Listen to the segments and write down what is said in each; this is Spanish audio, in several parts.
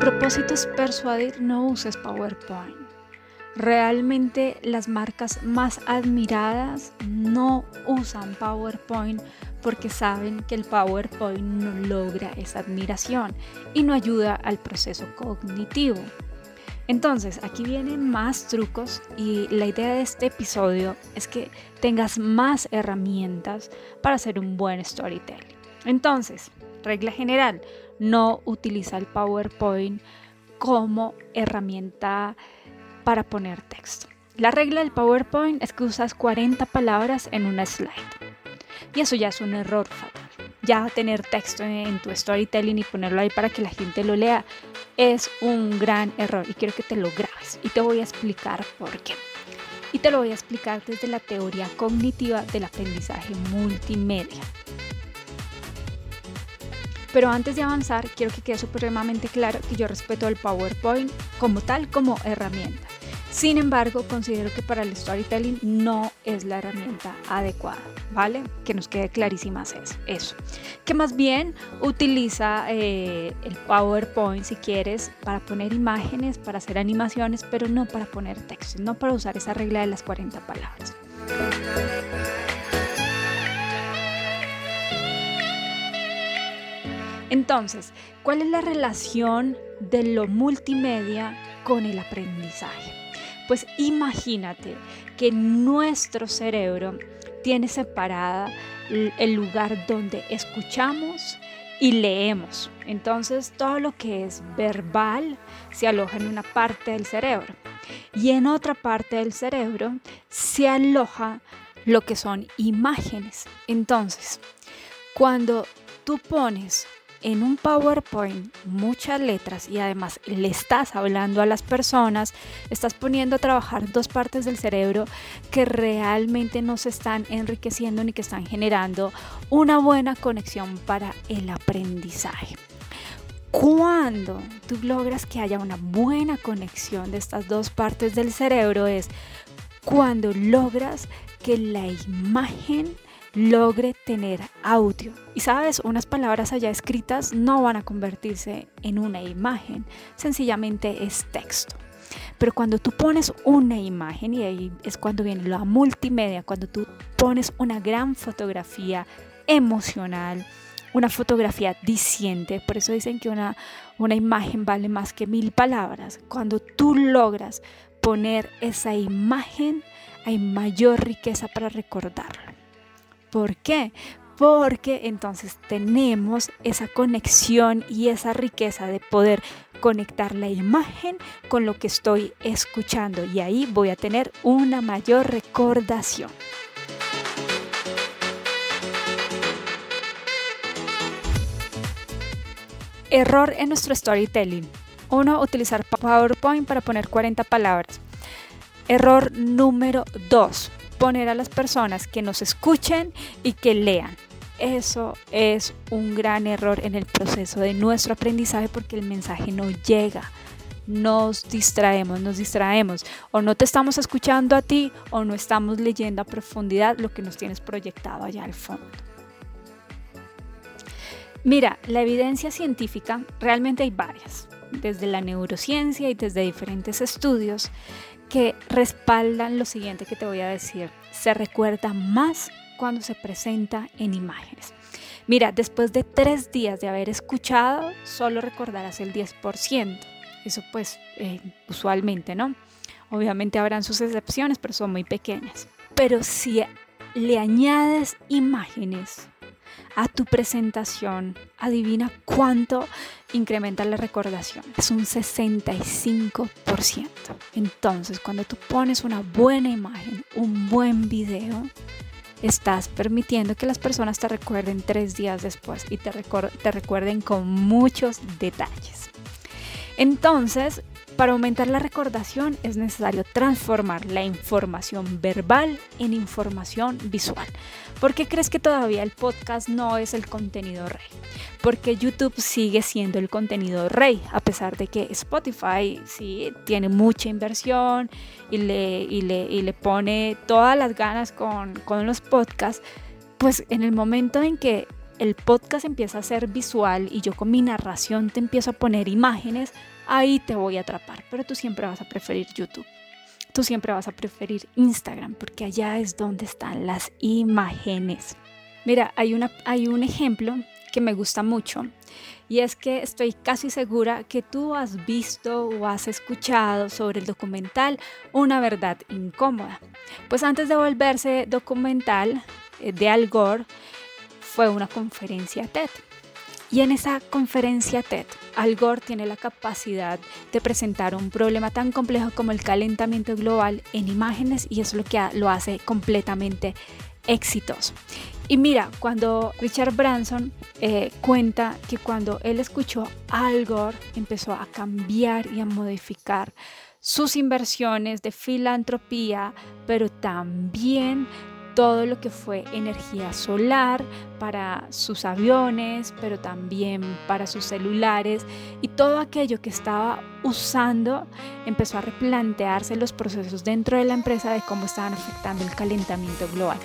Propósito es persuadir, no uses PowerPoint. Realmente las marcas más admiradas no usan PowerPoint porque saben que el PowerPoint no logra esa admiración y no ayuda al proceso cognitivo. Entonces, aquí vienen más trucos y la idea de este episodio es que tengas más herramientas para hacer un buen storytelling. Entonces, regla general, no utiliza el PowerPoint como herramienta para poner texto. La regla del PowerPoint es que usas 40 palabras en una slide. Y eso ya es un error fatal. Ya tener texto en tu storytelling y ponerlo ahí para que la gente lo lea es un gran error y quiero que te lo grabes y te voy a explicar por qué. Y te lo voy a explicar desde la teoría cognitiva del aprendizaje multimedia. Pero antes de avanzar, quiero que quede supremamente claro que yo respeto el PowerPoint como tal, como herramienta. Sin embargo, considero que para el storytelling no es la herramienta adecuada, ¿vale? Que nos quede clarísimas eso. eso. Que más bien utiliza eh, el PowerPoint si quieres para poner imágenes, para hacer animaciones, pero no para poner textos, no para usar esa regla de las 40 palabras. Entonces, ¿cuál es la relación de lo multimedia con el aprendizaje? Pues imagínate que nuestro cerebro tiene separada el lugar donde escuchamos y leemos. Entonces todo lo que es verbal se aloja en una parte del cerebro y en otra parte del cerebro se aloja lo que son imágenes. Entonces, cuando tú pones en un PowerPoint muchas letras y además le estás hablando a las personas, estás poniendo a trabajar dos partes del cerebro que realmente no se están enriqueciendo ni que están generando una buena conexión para el aprendizaje. Cuando tú logras que haya una buena conexión de estas dos partes del cerebro es cuando logras que la imagen logre tener audio. Y sabes, unas palabras allá escritas no van a convertirse en una imagen, sencillamente es texto. Pero cuando tú pones una imagen, y ahí es cuando viene la multimedia, cuando tú pones una gran fotografía emocional, una fotografía diciente, por eso dicen que una, una imagen vale más que mil palabras. Cuando tú logras poner esa imagen, hay mayor riqueza para recordarlo. ¿Por qué? Porque entonces tenemos esa conexión y esa riqueza de poder conectar la imagen con lo que estoy escuchando y ahí voy a tener una mayor recordación. Error en nuestro storytelling. Uno, utilizar PowerPoint para poner 40 palabras. Error número 2 poner a las personas que nos escuchen y que lean. Eso es un gran error en el proceso de nuestro aprendizaje porque el mensaje no llega. Nos distraemos, nos distraemos. O no te estamos escuchando a ti o no estamos leyendo a profundidad lo que nos tienes proyectado allá al fondo. Mira, la evidencia científica realmente hay varias, desde la neurociencia y desde diferentes estudios que respaldan lo siguiente que te voy a decir. Se recuerda más cuando se presenta en imágenes. Mira, después de tres días de haber escuchado, solo recordarás el 10%. Eso pues eh, usualmente, ¿no? Obviamente habrán sus excepciones, pero son muy pequeñas. Pero si le añades imágenes a tu presentación, adivina cuánto incrementa la recordación. Es un 65%. Entonces, cuando tú pones una buena imagen, un buen video, estás permitiendo que las personas te recuerden tres días después y te, recuerden con muchos detalles. Entonces, para aumentar la recordación es necesario transformar la información verbal en información visual. ¿Por qué crees que todavía el podcast no es el contenido rey? Porque YouTube sigue siendo el contenido rey, a pesar de que Spotify sí tiene mucha inversión y le, le, le pone todas las ganas con, con los podcasts. Pues en el momento en que el podcast empieza a ser visual y yo con mi narración te empiezo a poner imágenes, ahí te voy a atrapar, pero tú siempre vas a preferir YouTube. Tú siempre vas a preferir Instagram porque allá es donde están las imágenes. Mira, hay, una, hay un ejemplo que me gusta mucho y es que estoy casi segura que tú has visto o has escuchado sobre el documental Una verdad incómoda. Pues antes de volverse documental eh, de Al Gore fue una conferencia TED. Y en esa conferencia TED, Al Gore tiene la capacidad de presentar un problema tan complejo como el calentamiento global en imágenes y es lo que lo hace completamente exitoso. Y mira, cuando Richard Branson eh, cuenta que cuando él escuchó a Al Gore, empezó a cambiar y a modificar sus inversiones de filantropía, pero también todo lo que fue energía solar para sus aviones, pero también para sus celulares y todo aquello que estaba usando empezó a replantearse los procesos dentro de la empresa de cómo estaban afectando el calentamiento global.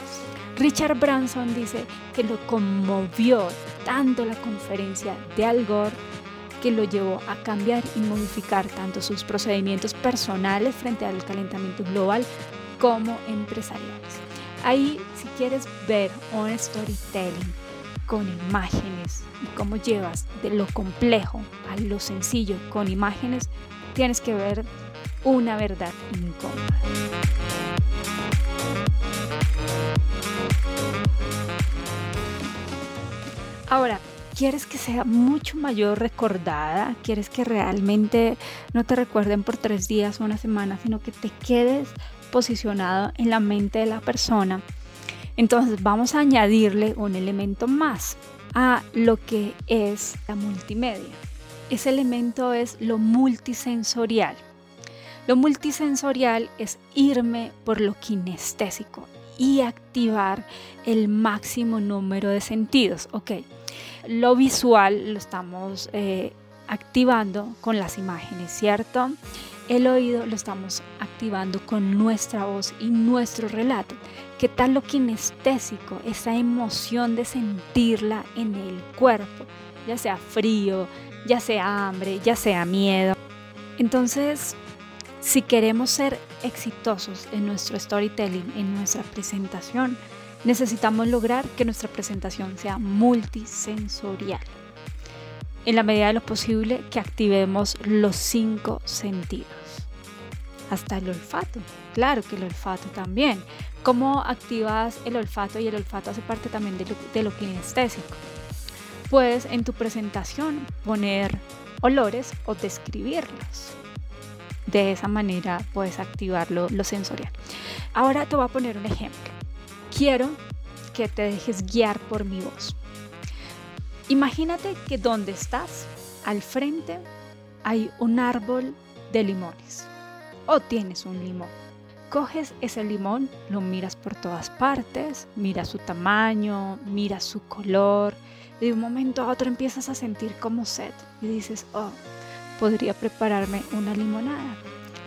Richard Branson dice que lo conmovió tanto la conferencia de Al Gore que lo llevó a cambiar y modificar tanto sus procedimientos personales frente al calentamiento global como empresariales. Ahí, si quieres ver un storytelling con imágenes y cómo llevas de lo complejo a lo sencillo con imágenes, tienes que ver una verdad incómoda. Ahora, ¿quieres que sea mucho mayor recordada? ¿Quieres que realmente no te recuerden por tres días o una semana, sino que te quedes posicionado en la mente de la persona. Entonces vamos a añadirle un elemento más a lo que es la multimedia. Ese elemento es lo multisensorial. Lo multisensorial es irme por lo kinestésico y activar el máximo número de sentidos. Ok, lo visual lo estamos eh, activando con las imágenes, ¿cierto? El oído lo estamos activando con nuestra voz y nuestro relato. ¿Qué tal lo kinestésico? Esa emoción de sentirla en el cuerpo, ya sea frío, ya sea hambre, ya sea miedo. Entonces, si queremos ser exitosos en nuestro storytelling, en nuestra presentación, necesitamos lograr que nuestra presentación sea multisensorial en la medida de lo posible que activemos los cinco sentidos. Hasta el olfato, claro que el olfato también. ¿Cómo activas el olfato? Y el olfato hace parte también de lo, de kinestésico. Puedes en tu presentación poner olores o describirlos. De esa manera puedes activar lo, lo sensorial. Ahora te voy a poner un ejemplo. Quiero que te dejes guiar por mi voz. Imagínate que donde estás, al frente, hay un árbol de limones o tienes un limón. Coges ese limón, lo miras por todas partes, mira su tamaño, mira su color, y de un momento a otro empiezas a sentir como sed y dices, oh, podría prepararme una limonada.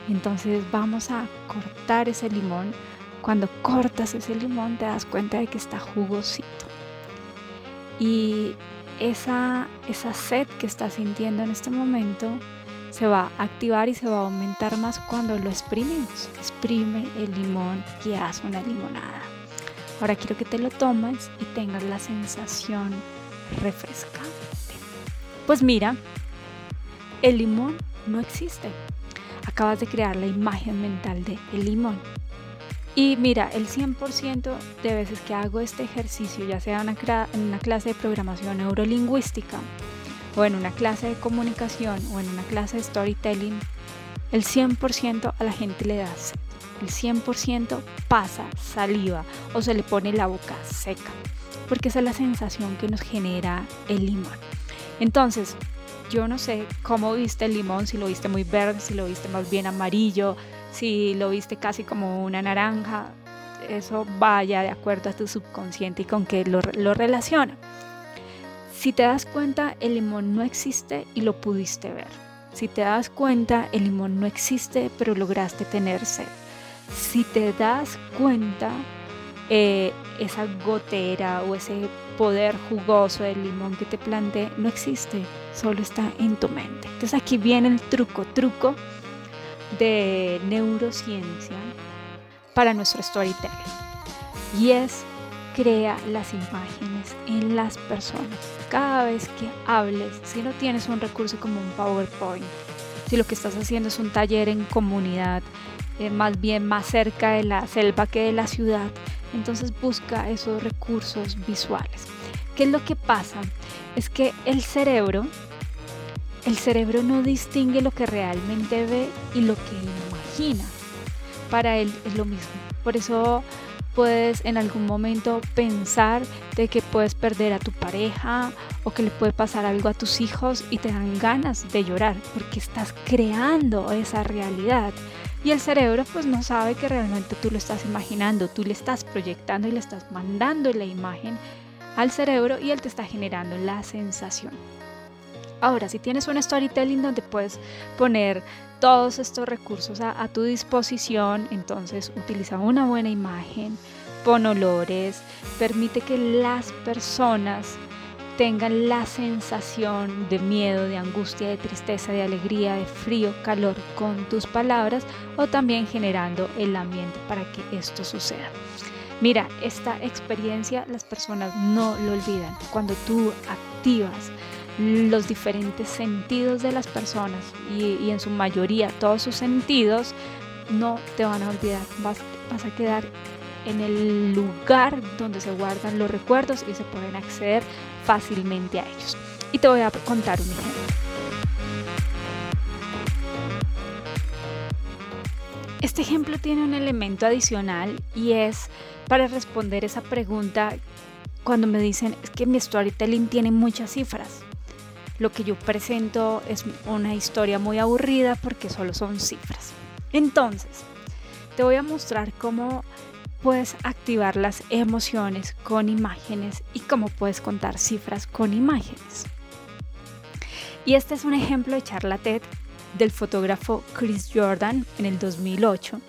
Entonces vamos a cortar ese limón. Cuando cortas ese limón te das cuenta de que está jugosito. Y esa, esa sed que estás sintiendo en este momento se va a activar y se va a aumentar más cuando lo exprimimos. Exprime el limón y haz una limonada. Ahora quiero que te lo tomes y tengas la sensación refrescante. Pues mira, el limón no existe. Acabas de crear la imagen mental de el limón. Y mira, el 100% de veces que hago este ejercicio, ya sea en una clase de programación neurolingüística, o en una clase de comunicación, o en una clase de storytelling, el 100% a la gente le da sed. El 100% pasa saliva o se le pone la boca seca, porque esa es la sensación que nos genera el limón. Entonces, yo no sé cómo viste el limón, si lo viste muy verde, si lo viste más bien amarillo, si lo viste casi como una naranja. Eso vaya de acuerdo a tu subconsciente y con qué lo, lo relaciona. Si te das cuenta, el limón no existe y lo pudiste ver. Si te das cuenta, el limón no existe, pero lograste tener sed. Si te das cuenta, eh, esa gotera o ese poder jugoso del limón que te planteé no existe, solo está en tu mente. Entonces aquí viene el truco, truco de neurociencia para nuestro storytelling. Y es crea las imágenes en las personas. Cada vez que hables, si no tienes un recurso como un PowerPoint, si lo que estás haciendo es un taller en comunidad, eh, más bien más cerca de la selva que de la ciudad, entonces busca esos recursos visuales. ¿Qué es lo que pasa? Es que el cerebro, el cerebro no distingue lo que realmente ve y lo que imagina. Para él es lo mismo. Por eso puedes en algún momento pensar de que puedes perder a tu pareja o que le puede pasar algo a tus hijos y te dan ganas de llorar porque estás creando esa realidad. Y el cerebro pues no sabe que realmente tú lo estás imaginando, tú le estás proyectando y le estás mandando la imagen al cerebro y él te está generando la sensación. Ahora, si tienes un storytelling donde puedes poner todos estos recursos a, tu disposición, entonces utiliza una buena imagen, pon olores, permite que las personas tengan la sensación de miedo, de angustia, de tristeza, de alegría, de frío, calor con tus palabras o también generando el ambiente para que esto suceda. Mira, esta experiencia las personas no lo olvidan. Cuando tú activas los diferentes sentidos de las personas y, en su mayoría todos sus sentidos, no te van a olvidar. Vas, vas a quedar en el lugar donde se guardan los recuerdos y se pueden acceder fácilmente a ellos. Y te voy a contar un ejemplo. Este ejemplo tiene un elemento adicional y es para responder esa pregunta cuando me dicen es que mi storytelling tiene muchas cifras. Lo que yo presento es una historia muy aburrida porque solo son cifras. Entonces, te voy a mostrar cómo puedes activar las emociones con imágenes y cómo puedes contar cifras con imágenes. Y este es un ejemplo de charla TED del fotógrafo Chris Jordan en el 2008.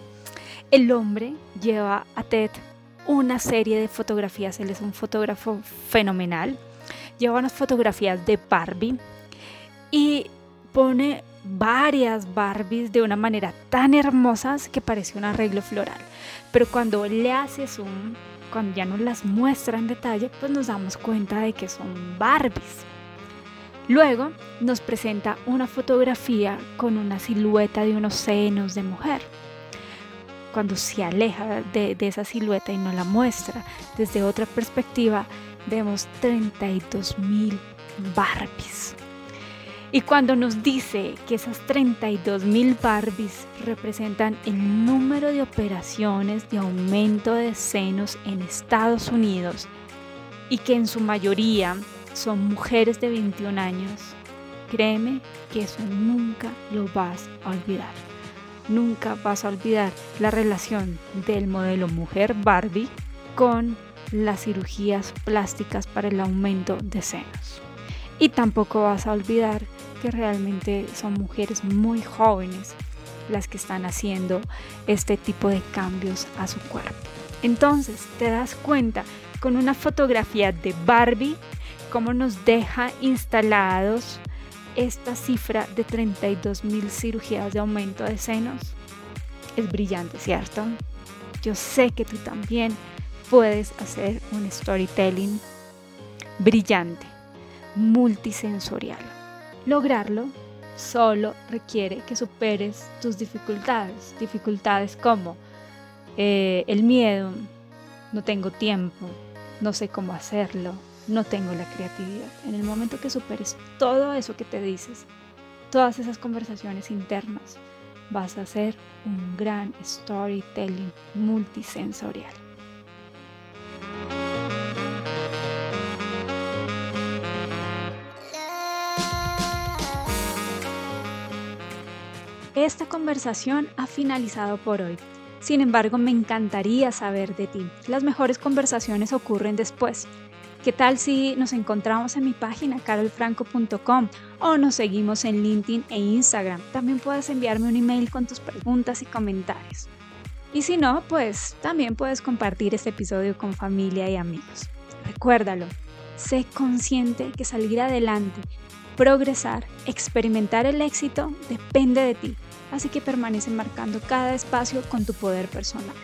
El hombre lleva a TED una serie de fotografías, él es un fotógrafo fenomenal, lleva unas fotografías de Barbie y pone varias Barbies de una manera tan hermosa que parece un arreglo floral. Pero cuando le hace zoom, cuando ya nos las muestra en detalle, pues nos damos cuenta de que son Barbies. Luego nos presenta una fotografía con una silueta de unos senos de mujer. Cuando se aleja de, esa silueta y nos la muestra desde otra perspectiva, vemos 32 mil Barbies. Y cuando nos dice que esas 32 mil Barbies representan el número de operaciones de aumento de senos en Estados Unidos y que en su mayoría son mujeres de 21 años, créeme que eso nunca lo vas a olvidar. Nunca vas a olvidar la relación del modelo mujer Barbie con las cirugías plásticas para el aumento de senos. Y tampoco vas a olvidar que realmente son mujeres muy jóvenes las que están haciendo este tipo de cambios a su cuerpo. Entonces te das cuenta con una fotografía de Barbie cómo nos deja instalados esta cifra de 32 mil cirugías de aumento de senos. Es brillante, ¿cierto? Yo sé que tú también puedes hacer un storytelling brillante multisensorial. Lograrlo solo requiere que superes tus dificultades, dificultades como eh, el miedo, no tengo tiempo, no sé cómo hacerlo, no tengo la creatividad. En el momento que superes todo eso que te dices, todas esas conversaciones internas, vas a hacer un gran storytelling multisensorial. Esta conversación ha finalizado por hoy. Sin embargo, me encantaría saber de ti. Las mejores conversaciones ocurren después. ¿Qué tal si nos encontramos en mi página carolfranco.com o nos seguimos en LinkedIn e Instagram? También puedes enviarme un email con tus preguntas y comentarios. Y si no, pues también puedes compartir este episodio con familia y amigos. Recuérdalo, sé consciente que salir adelante, progresar, experimentar el éxito depende de ti, así que permanece marcando cada espacio con tu poder personal.